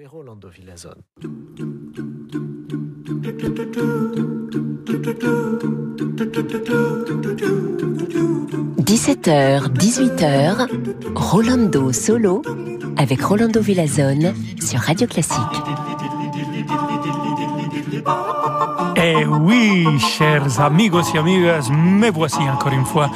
Rolando Villazone. 17h, 18h, Rolando Solo avec Rolando Villazone sur Radio Classique. Eh oui, chers amigos et amigas, me voici encore une fois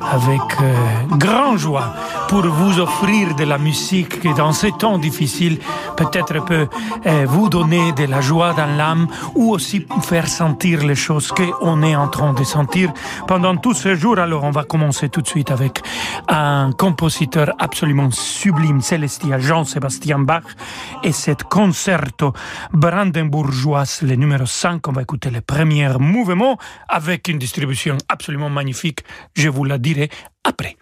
avec euh, grand joie pour vous offrir de la musique qui dans ces temps difficiles peut-être peut euh, vous donner de la joie dans l'âme ou aussi faire sentir les choses qu'on est en train de sentir pendant tous ces jours. Alors on va commencer tout de suite avec un compositeur absolument sublime, célestia Jean-Sébastien Bach et cet concerto brandenbourgeois, le numéro 5. On va écouter le premier mouvement avec une distribution absolument magnifique. Je vous la dirai après.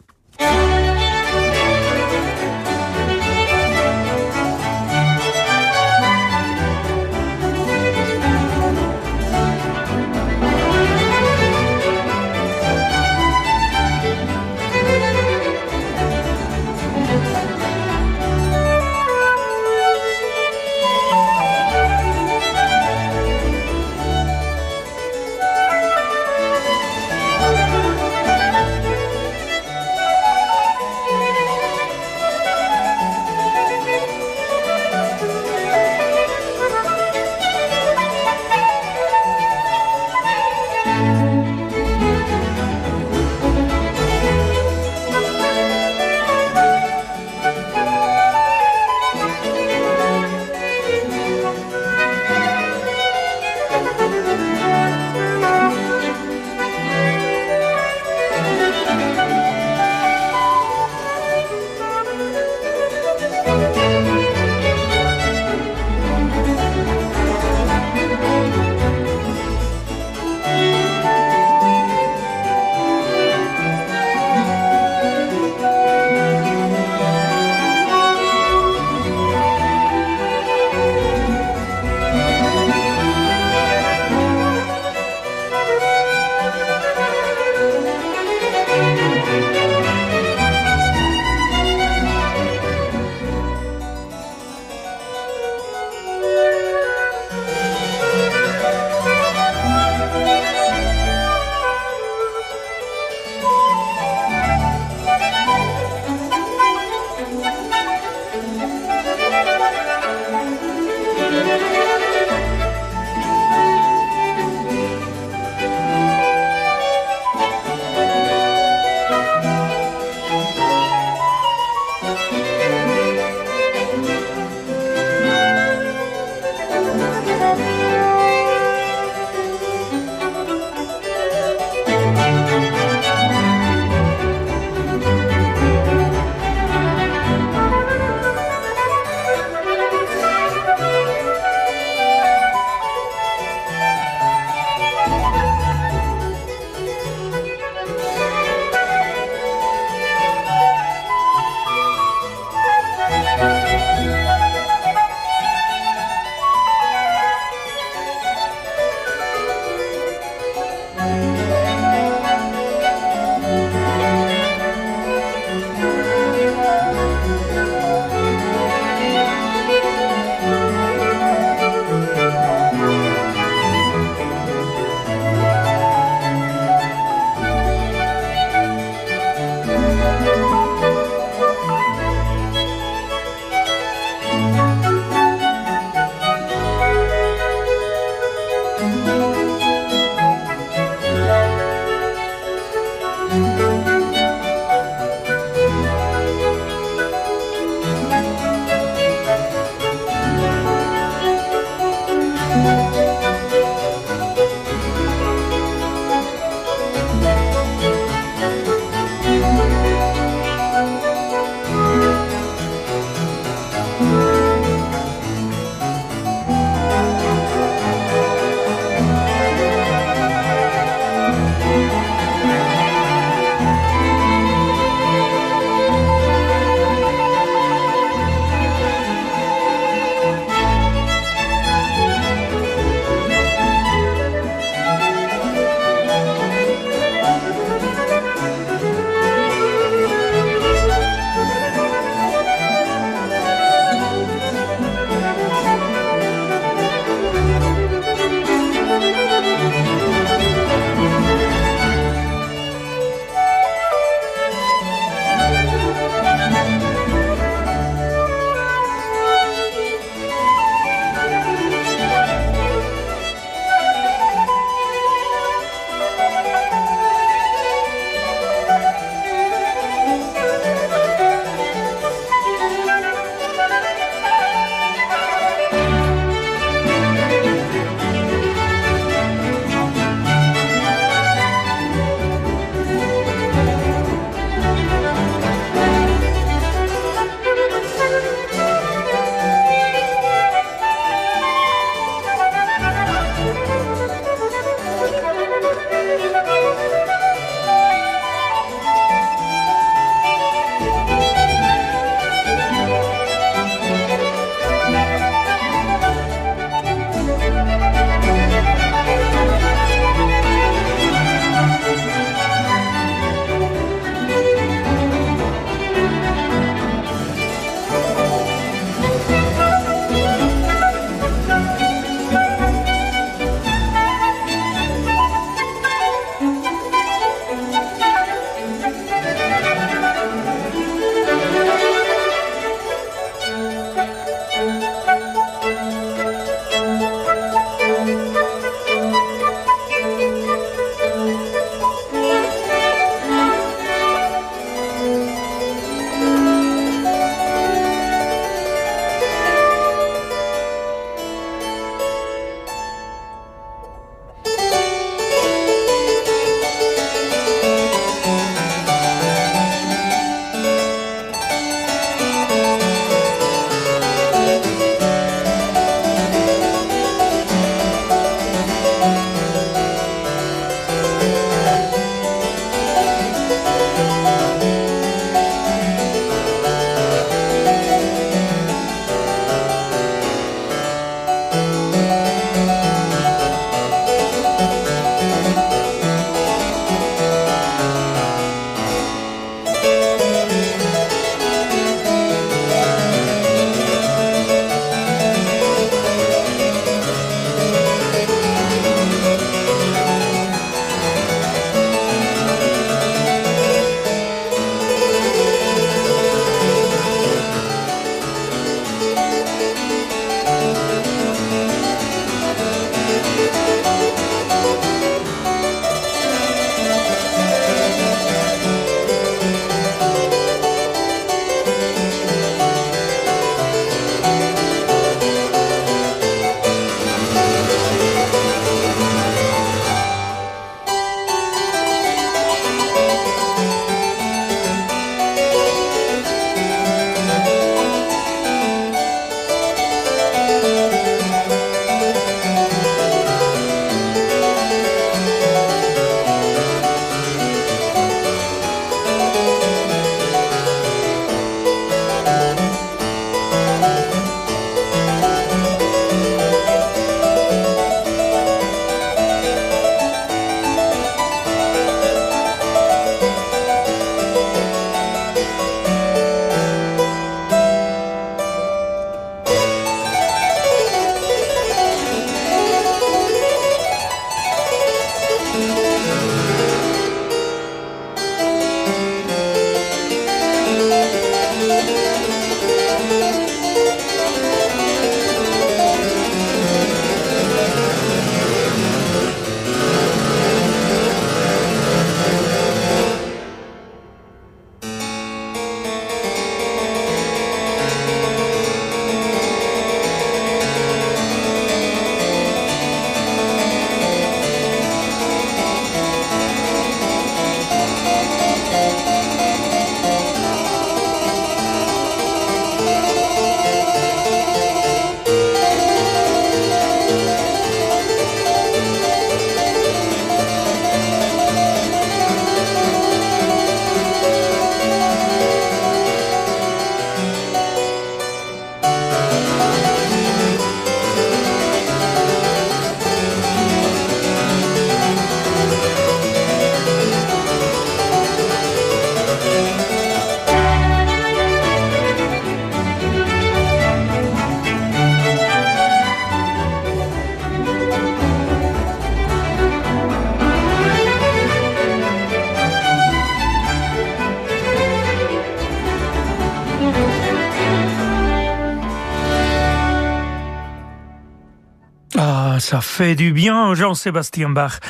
Ça fait du bien, Jean-Sébastien Bach.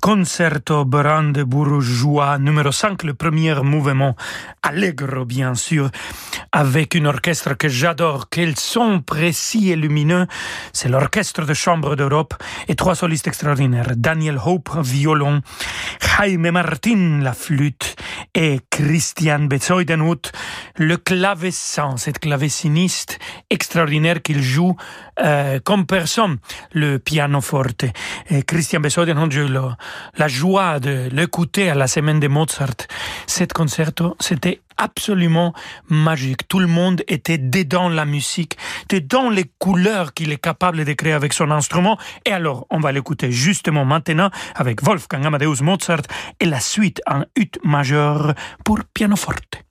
Concerto brandebourgeois numéro 5, le premier mouvement. Allegro, bien sûr, avec une orchestre que j'adore. Quels son précis et lumineux. C'est l'orchestre de chambre d'Europe et trois solistes extraordinaires. Daniel Hope, violon. Jaime Martin, la flûte. Et Christian Bezoidenhut, le clavecin, cette claveciniste extraordinaire qu'il joue euh, comme personne le pianoforte. Et Christian Bezoidenhut, j'ai eu la joie de l'écouter à la semaine de Mozart. Cet concerto, c'était absolument magique. Tout le monde était dedans la musique, dedans les couleurs qu'il est capable de créer avec son instrument. Et alors, on va l'écouter justement maintenant avec Wolfgang Amadeus Mozart et la suite en ut majeur pour pianoforte.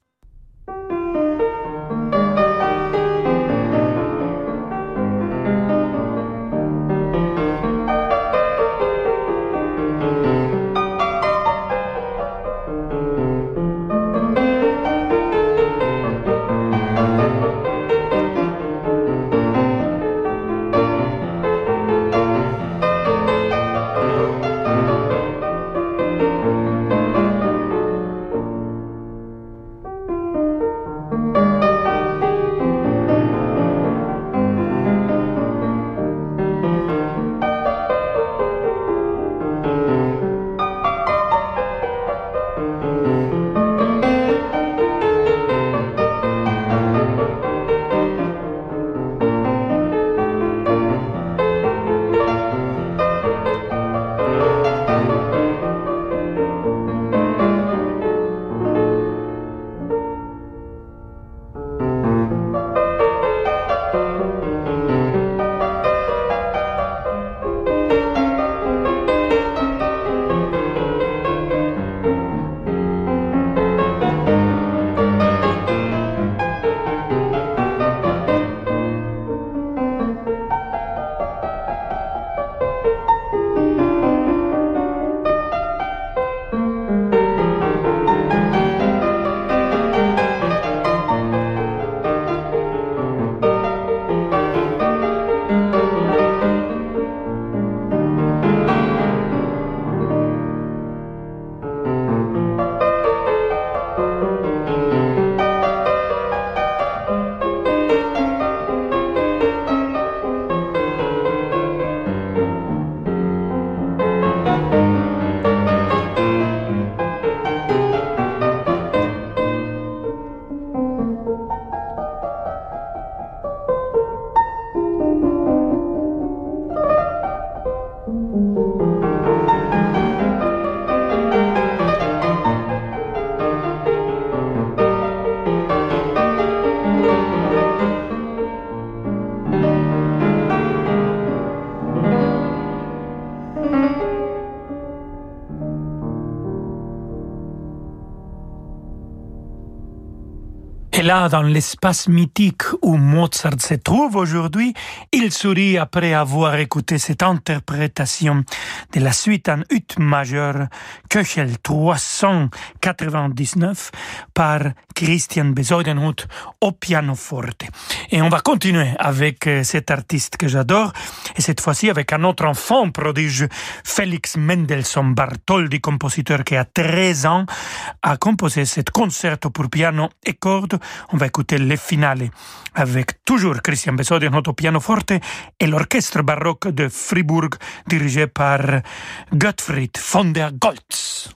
Là, dans l'espace mythique où Mozart se trouve aujourd'hui, il sourit après avoir écouté cette interprétation de la suite en ut majeur Köchel 399 par Christian Besoidenhut au pianoforte. Et on va continuer avec euh, cet artiste que j'adore, et cette fois-ci avec un autre enfant prodige, Félix Mendelssohn Bartholdy, compositeur qui a 13 ans, a composé cet concerto pour piano et cordes on va écouter le finale avec toujours Christian Besodio au pianoforte et l'orchestre baroque de Fribourg dirigé par Gottfried von der Goltz.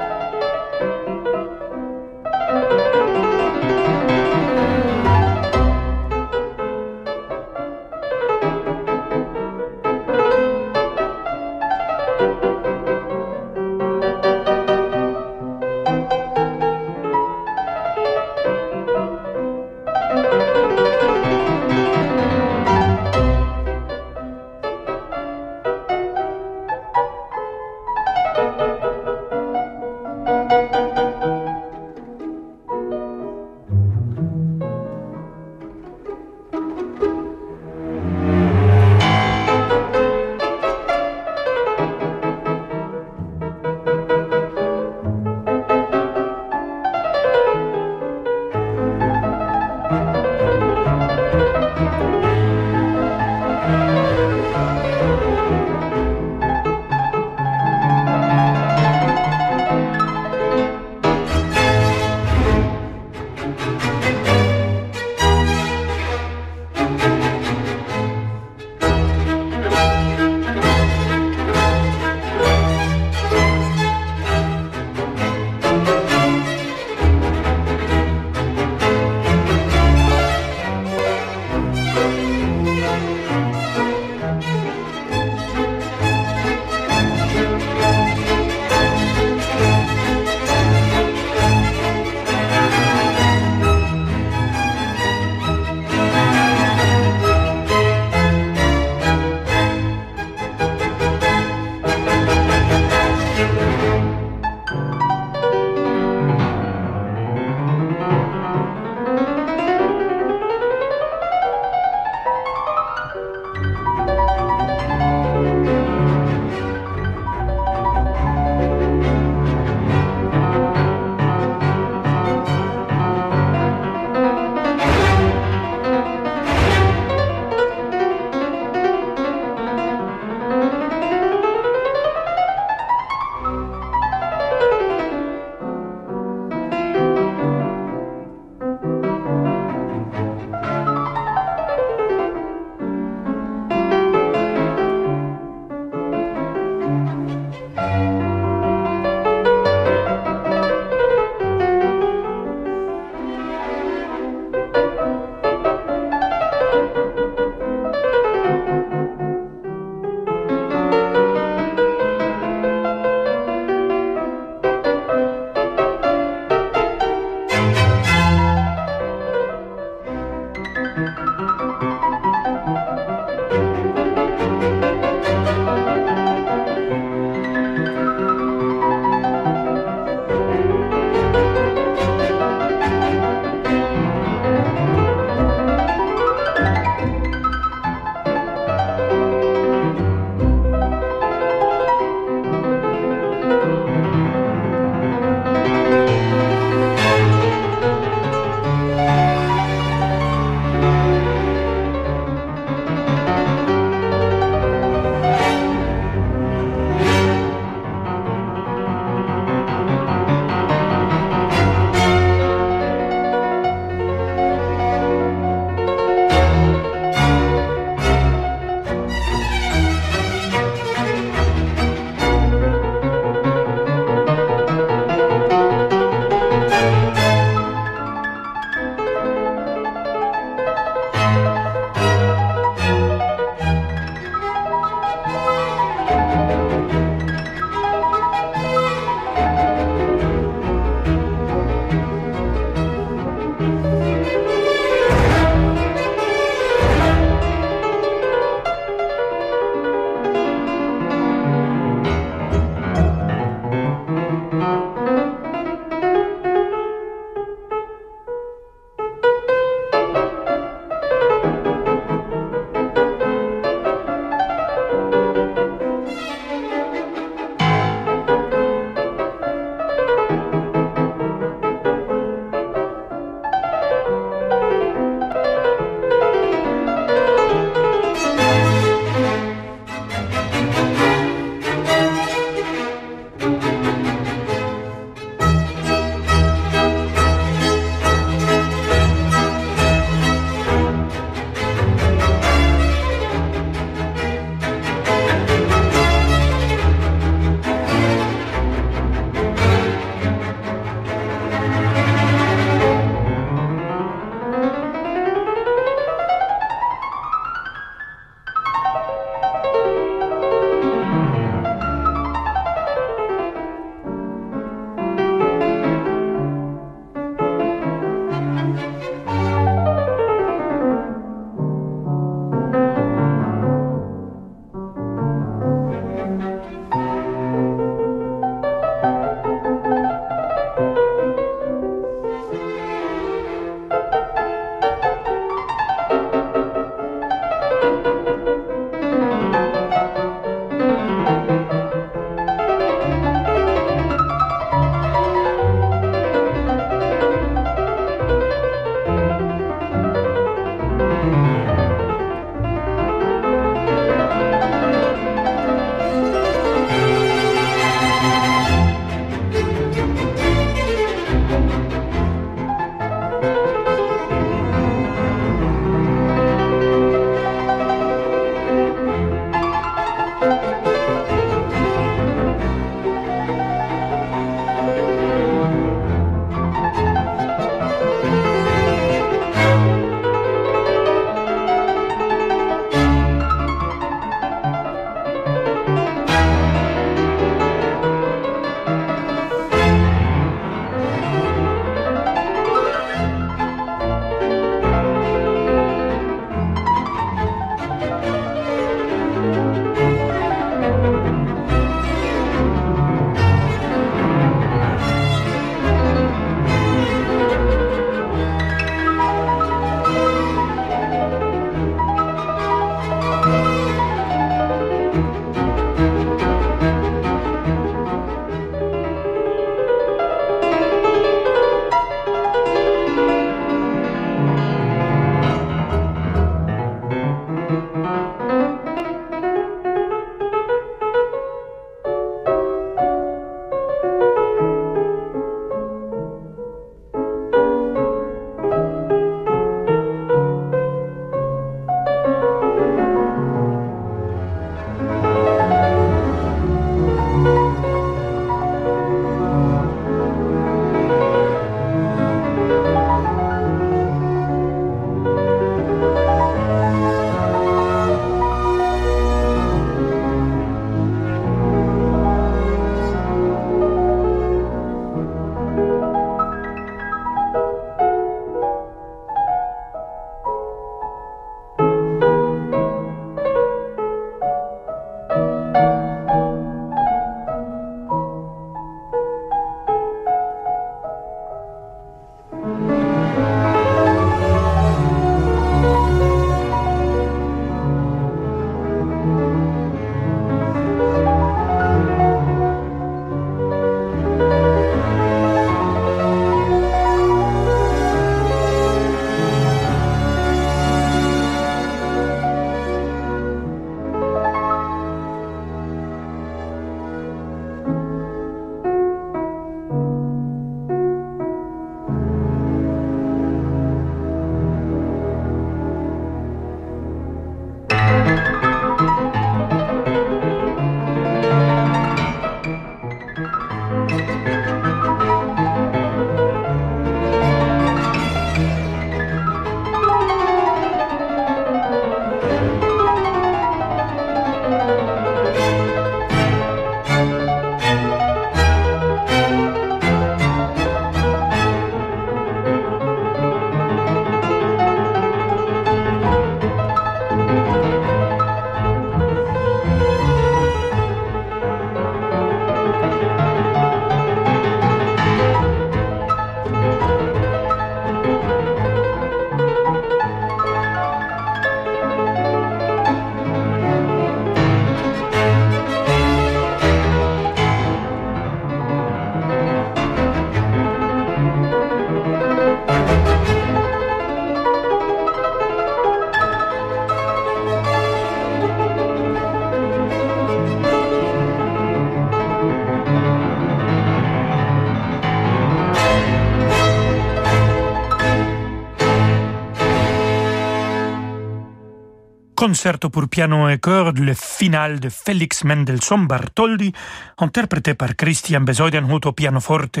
Concerto pour piano et chœur, le final de Félix Mendelssohn Bartholdy, interprété par Christian Besoidenhut au pianoforte.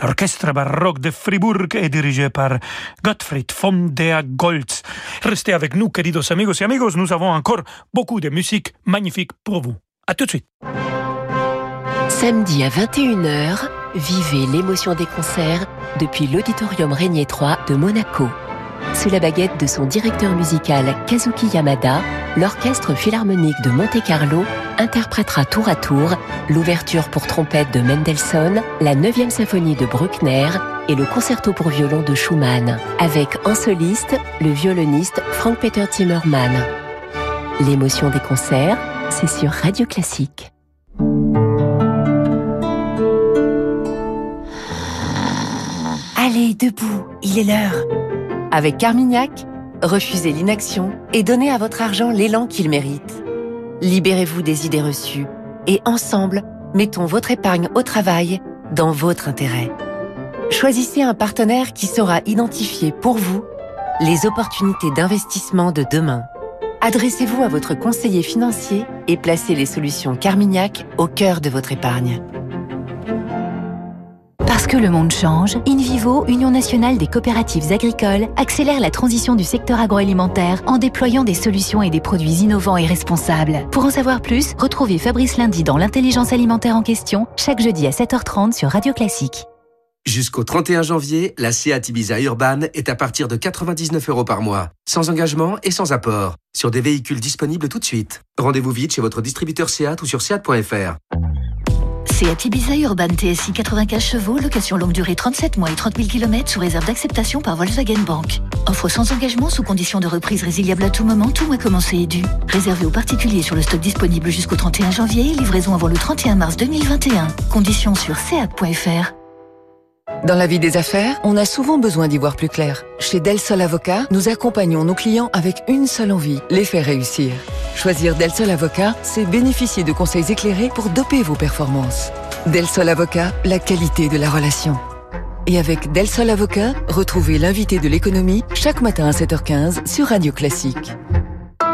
L'orchestre baroque de Fribourg est dirigé par Gottfried von der Goltz. Restez avec nous, queridos amigos et amigos, nous avons encore beaucoup de musique magnifique pour vous. À tout de suite. Samedi à 21h, vivez l'émotion des concerts depuis l'Auditorium Régnier 3 de Monaco. Sous la baguette de son directeur musical Kazuki Yamada, l'Orchestre Philharmonique de Monte-Carlo interprétera tour à tour l'ouverture pour trompette de Mendelssohn, la 9e symphonie de Bruckner et le concerto pour violon de Schumann, avec en soliste le violoniste Frank-Peter Zimmermann. L'émotion des concerts, c'est sur Radio Classique. Allez, debout, il est l'heure. Avec Carmignac, refusez l'inaction et donnez à votre argent l'élan qu'il mérite. Libérez-vous des idées reçues et ensemble, mettons votre épargne au travail dans votre intérêt. Choisissez un partenaire qui saura identifier pour vous les opportunités d'investissement de demain. Adressez-vous à votre conseiller financier et placez les solutions Carmignac au cœur de votre épargne. Que le monde change, InVivo, Union nationale des coopératives agricoles, accélère la transition du secteur agroalimentaire en déployant des solutions et des produits innovants et responsables. Pour en savoir plus, retrouvez Fabrice Lundi dans l'intelligence alimentaire en question, chaque jeudi à 7h30 sur Radio Classique. Jusqu'au 31 janvier, la Seat Ibiza Urban est à partir de 99 euros par mois, sans engagement et sans apport, sur des véhicules disponibles tout de suite. Rendez-vous vite chez votre distributeur Seat ou sur seat.fr. Seat Ibiza Urban TSI 95 chevaux, location longue durée 37 mois et 30 000 km sous réserve d'acceptation par Volkswagen Bank. Offre sans engagement sous condition de reprise résiliable à tout moment, tout mois commencé et dû. Réservé aux particuliers sur le stock disponible jusqu'au 31 janvier, livraison avant le 31 mars 2021. Conditions sur seat.fr. Dans la vie des affaires, on a souvent besoin d'y voir plus clair. Chez Del Sol Avocat, nous accompagnons nos clients avec une seule envie, les faire réussir. Choisir Del Sol Avocat, c'est bénéficier de conseils éclairés pour doper vos performances. Del Sol Avocat, la qualité de la relation. Et avec Del Sol Avocat, retrouvez l'invité de l'économie chaque matin à 7h15 sur Radio Classique.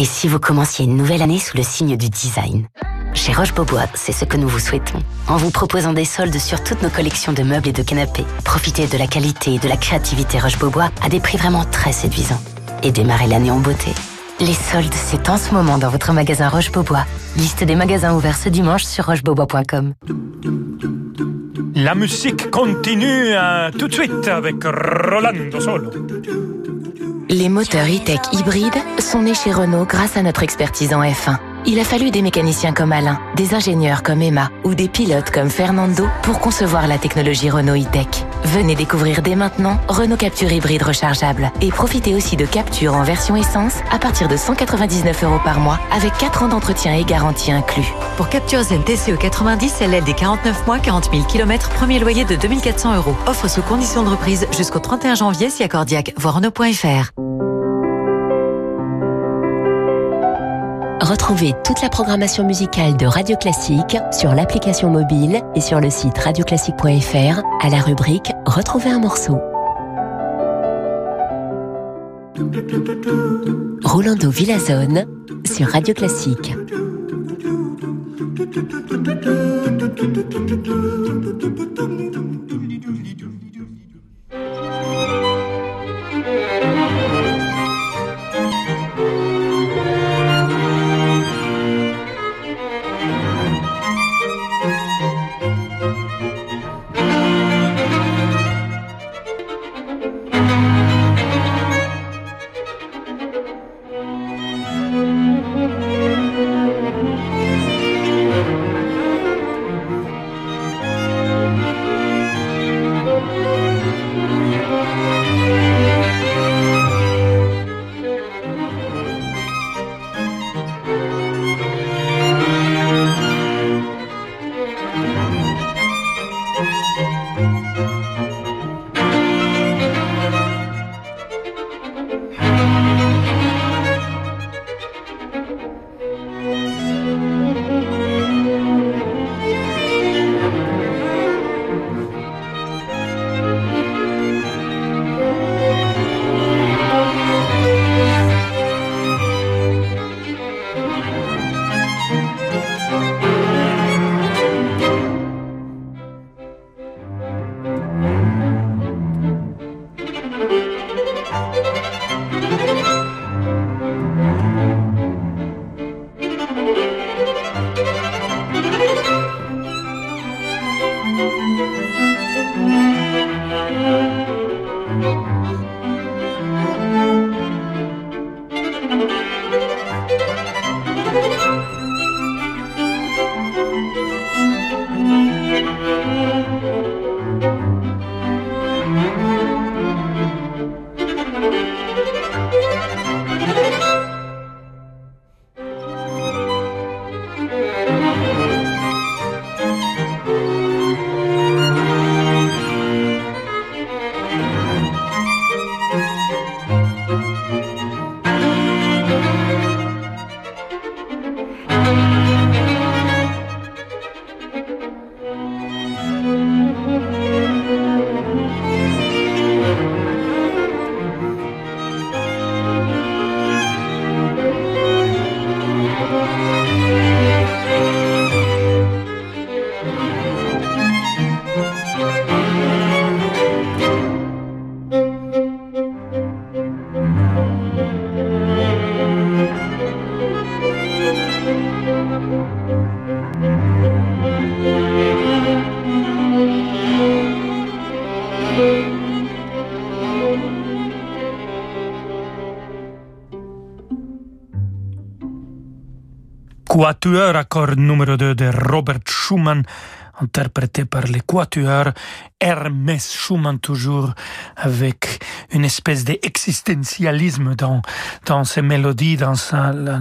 Et si vous commenciez une nouvelle année sous le signe du design Chez Roche-Beaubois, c'est ce que nous vous souhaitons. En vous proposant des soldes sur toutes nos collections de meubles et de canapés, profitez de la qualité et de la créativité Roche-Beaubois à des prix vraiment très séduisants. Et démarrez l'année en beauté. Les soldes, c'est en ce moment dans votre magasin Roche-Beaubois. Liste des magasins ouverts ce dimanche sur rochebeaubois.com. La musique continue euh, tout de suite avec Rolando Solo. Les moteurs e-tech hybrides sont nés chez Renault grâce à notre expertise en F1. Il a fallu des mécaniciens comme Alain, des ingénieurs comme Emma ou des pilotes comme Fernando pour concevoir la technologie Renault e-tech. Venez découvrir dès maintenant Renault Capture hybride rechargeable et profitez aussi de Capture en version essence à partir de 199 euros par mois avec 4 ans d'entretien et garantie inclus. Pour Capture Zen TCE 90, LL des 49 mois, 40 000 km, premier loyer de 2400 euros. Offre sous condition de reprise jusqu'au 31 janvier si accordiaque. Voir Renault.fr. Retrouvez toute la programmation musicale de Radio Classique sur l'application mobile et sur le site radioclassique.fr à la rubrique Retrouver un morceau. Rolando Villazone sur Radio Classique. Quatuor accord numéro 2 de Robert Schumann interprété par les quatuors Hermès Schumann toujours avec une espèce d'existentialisme dans, dans ses mélodies, dans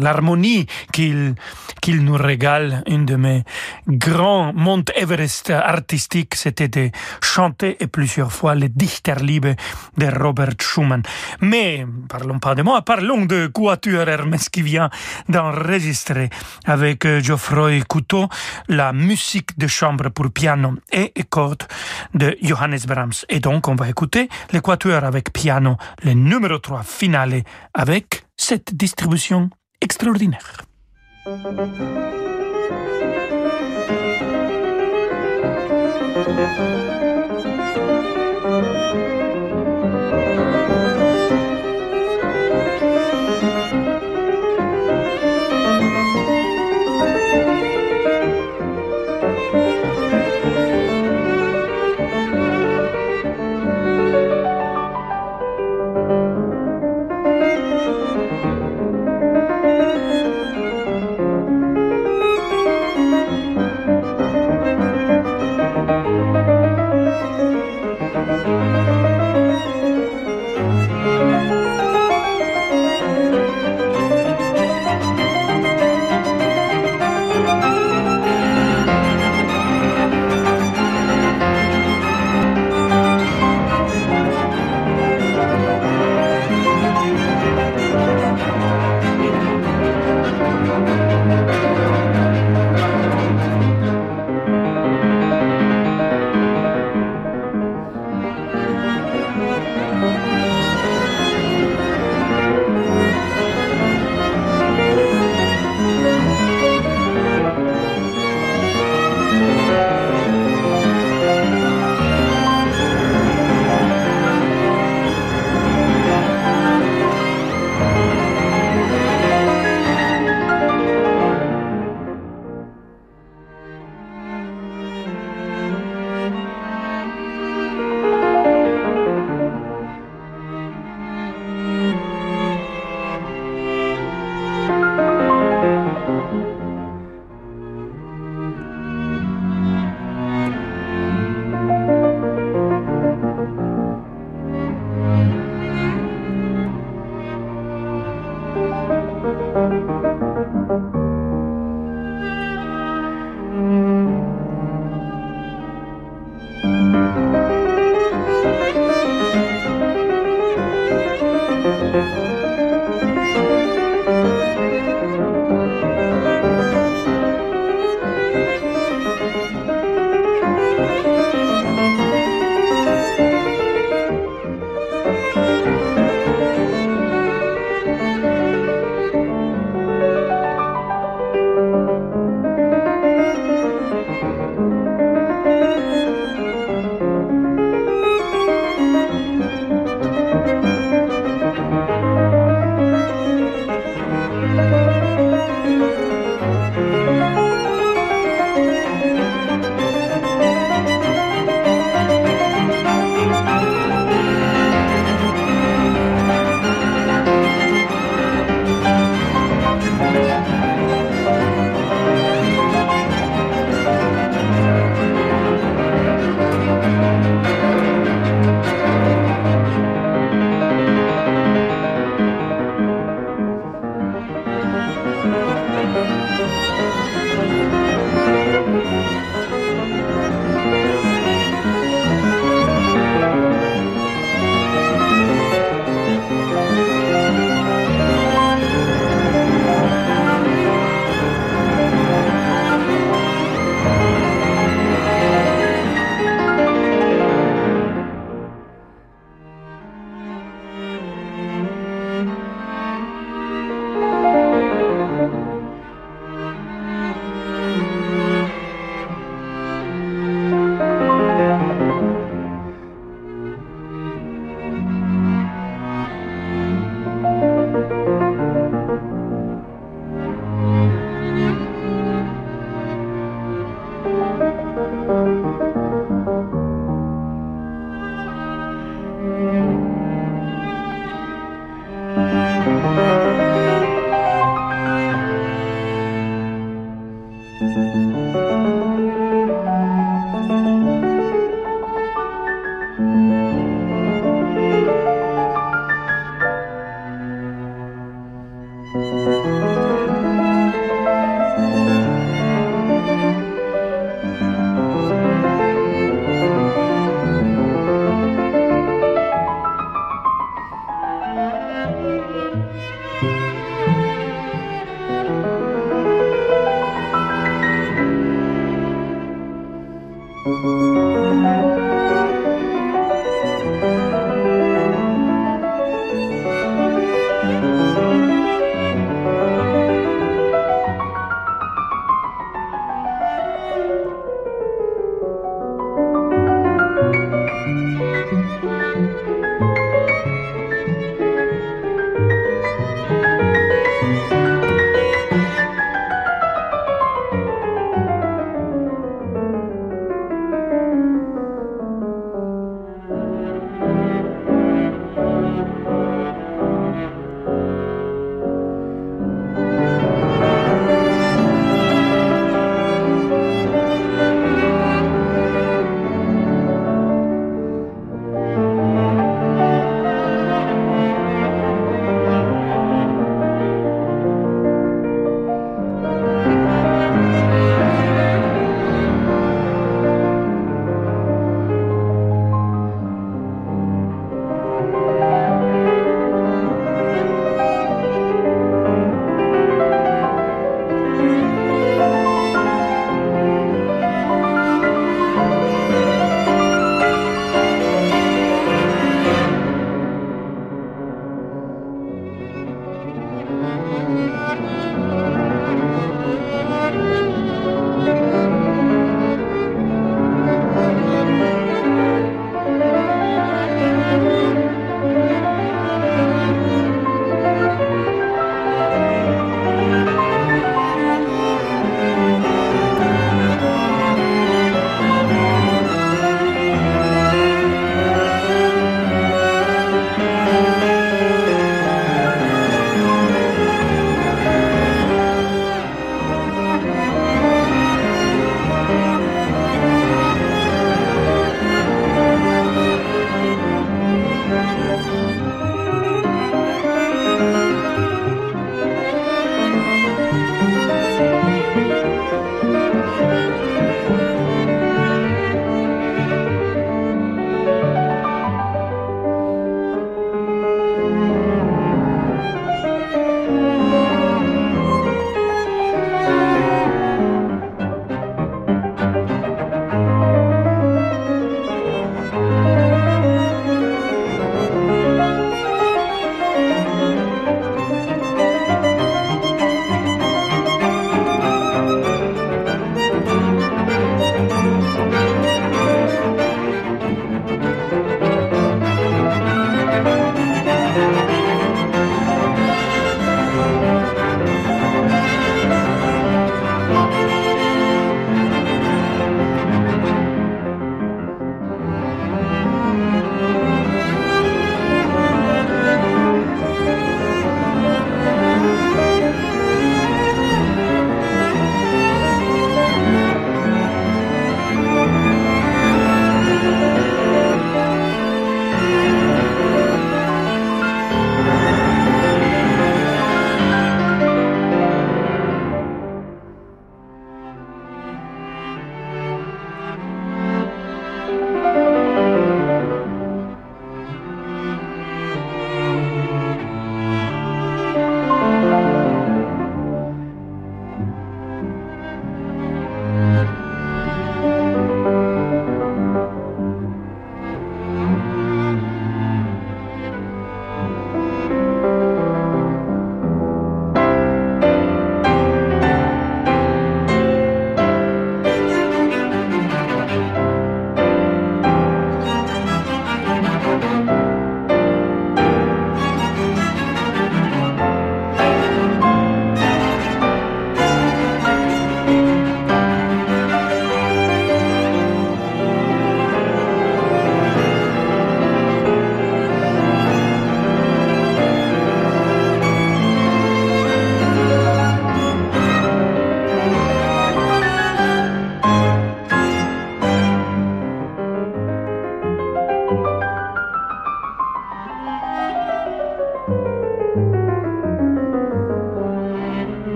l'harmonie qu'il qu'il nous régale. Une de mes grands Mont Everest artistiques, c'était de chanter et plusieurs fois le Dichterliebe de Robert Schumann. Mais parlons pas de moi, parlons de Quatuor Hermès qui vient d'enregistrer avec Geoffroy Couteau la musique de chambre pour piano et cordes de Johannes Brahms. Et donc, on va écouter l'équateur avec piano, le numéro 3 finale, avec cette distribution extraordinaire.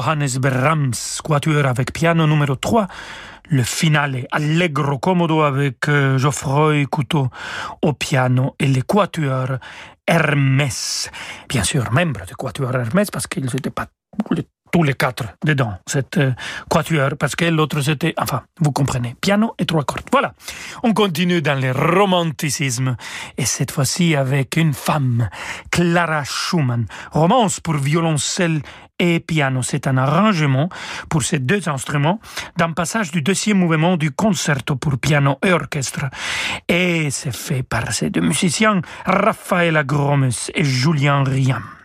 Johannes Brahms, quatuor avec piano numéro 3, le finale Allegro Commodo avec euh, Geoffroy Couteau au piano et le quatuor Hermès. Bien sûr, membre du quatuor Hermès parce qu'ils n'étaient pas tous les quatre dedans, cette euh, quatuor, parce que l'autre c'était, enfin, vous comprenez, piano et trois cordes. Voilà, on continue dans le romanticisme, et cette fois-ci avec une femme, Clara Schumann, romance pour violoncelle et piano. C'est un arrangement pour ces deux instruments d'un passage du deuxième mouvement du concerto pour piano et orchestre. Et c'est fait par ces deux musiciens, Raffaella Gromes et Julien Riam.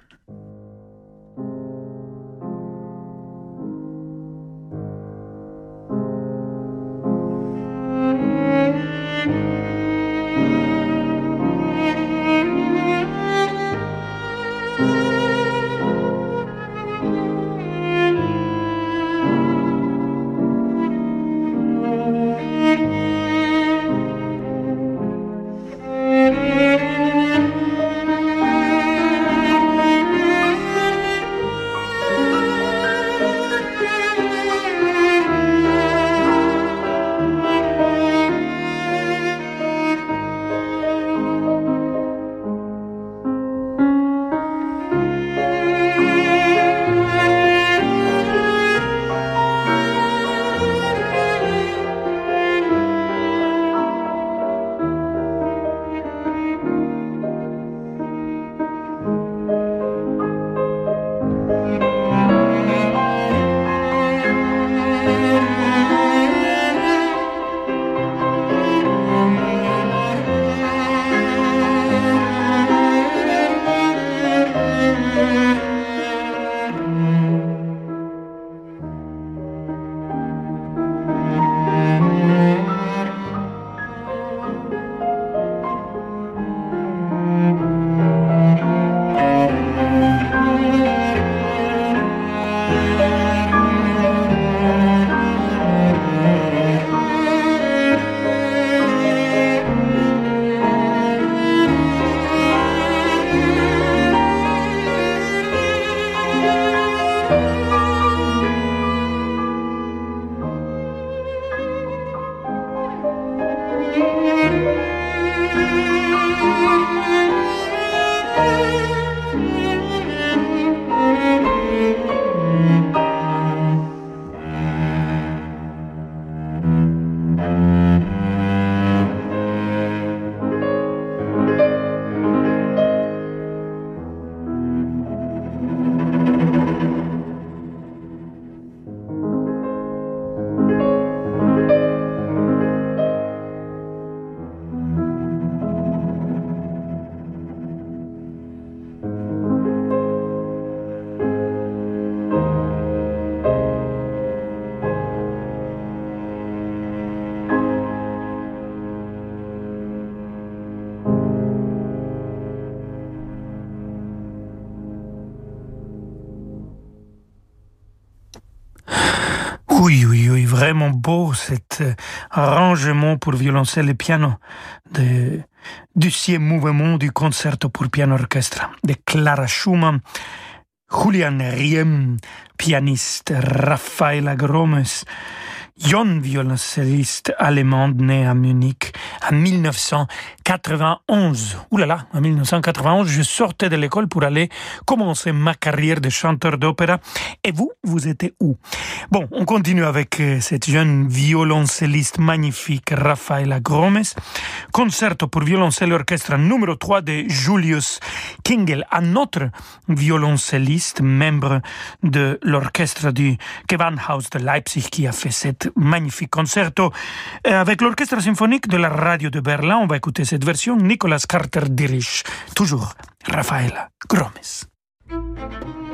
Cet euh, arrangement pour violoncelle et piano du deuxième mouvement du concerto pour piano orchestre de Clara Schumann, Julian Riem, pianiste, Raffaella Gromes, jeune violoncelliste allemande né à Munich en 1991. Ouh là là, en 1991, je sortais de l'école pour aller commencer ma carrière de chanteur d'opéra. Et vous, vous étiez où? Bon, on continue avec euh, cette jeune violoncelliste magnifique, Raffaella Gromes. Concerto pour violoncelle orchestre numéro 3 de Julius Kingel, un autre violoncelliste, membre de l'orchestre du Gewandhaus de Leipzig qui a fait cette magnifique concerto euh, avec l'orchestre symphonique de la radio de Berlin. On va écouter cette version. Nicolas Carter dirige toujours Rafaela Gromes.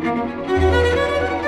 Julius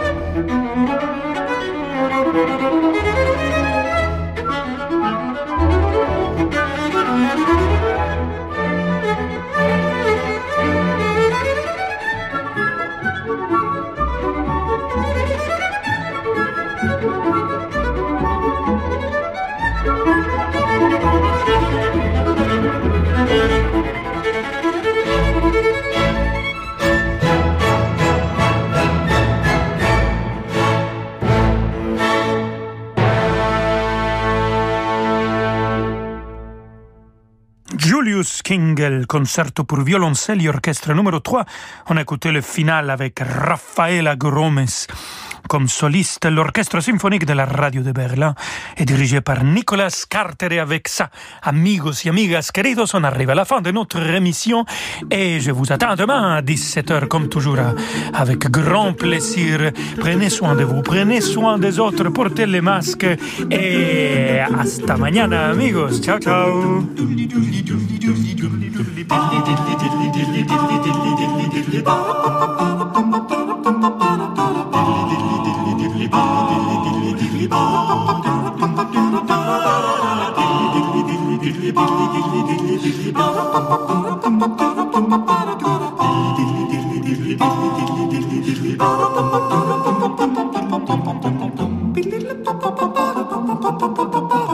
Kingel, concerto pour violoncelle et orchestre numéro 3. On a écouté le final avec Raffaella Gromes. Comme soliste, l'orchestre symphonique de la radio de Berlin est dirigé par Nicolas Carter et avec ça, amigos et amigas queridos, on arrive à la fin de notre émission et je vous attends demain à 17h comme toujours avec grand plaisir. Prenez soin de vous, prenez soin des autres, portez les masques et hasta mañana amigos. Ciao ciao. Ba ba ba ba